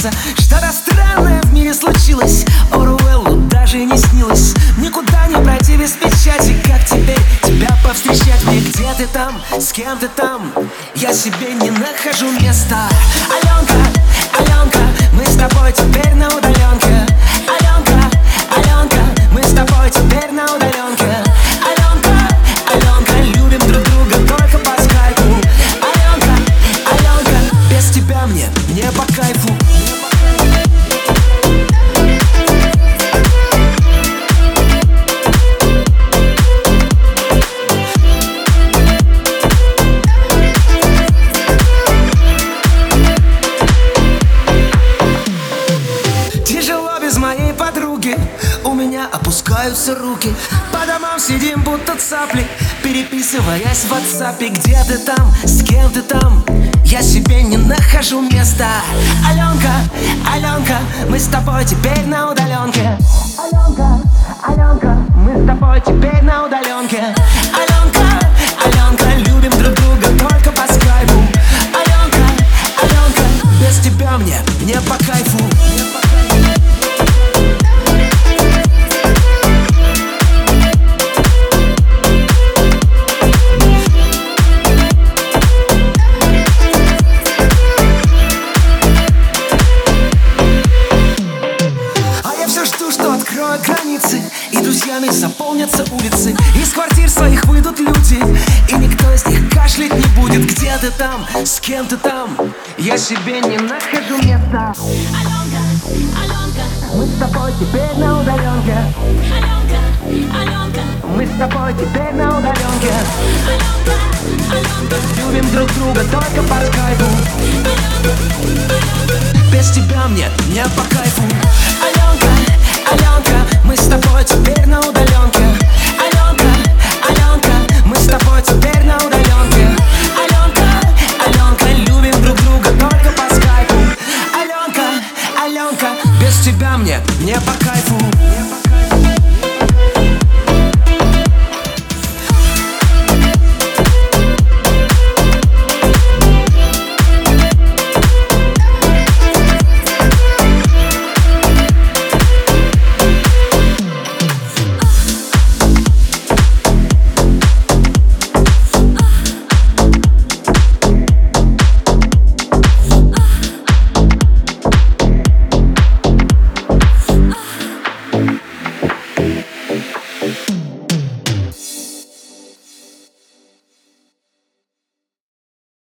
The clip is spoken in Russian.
лица Что-то странное в мире случилось. Оруэллу даже не снилось. Никуда не пройти без печати. Как теперь тебя повстречать? Мне Где ты там, с кем ты там? Я себе не нахожу места. Аленка, Аленка, мы с тобой теперь на удаленке опускаются руки По домам сидим будто цапли Переписываясь в WhatsApp. Где ты там, с кем ты там? Я себе не нахожу места. Аленка, Аленка Мы с тобой теперь на удаленке. Аленка, Аленка Мы с тобой теперь друзьями заполнятся улицы. Из квартир своих выйдут люди. И никто из них кашлять не будет. Где ты там, с кем ты там? Я себе не нахожу места. Аленка, Аленка, Мы с тобой теперь на удаленке. Аленка, Аленка, Мы с тобой теперь на удаленке. Аленка, Аленка, Любим друг друга только по скайпу. Без тебя мне не по кайфу. Аленка, теперь на удаленке. Аленка, Аленка, мы с тобой теперь на удаленке. Аленка, Аленка, любим друг друга только по скайпу. Аленка, Аленка, без тебя мне, не по кайфу.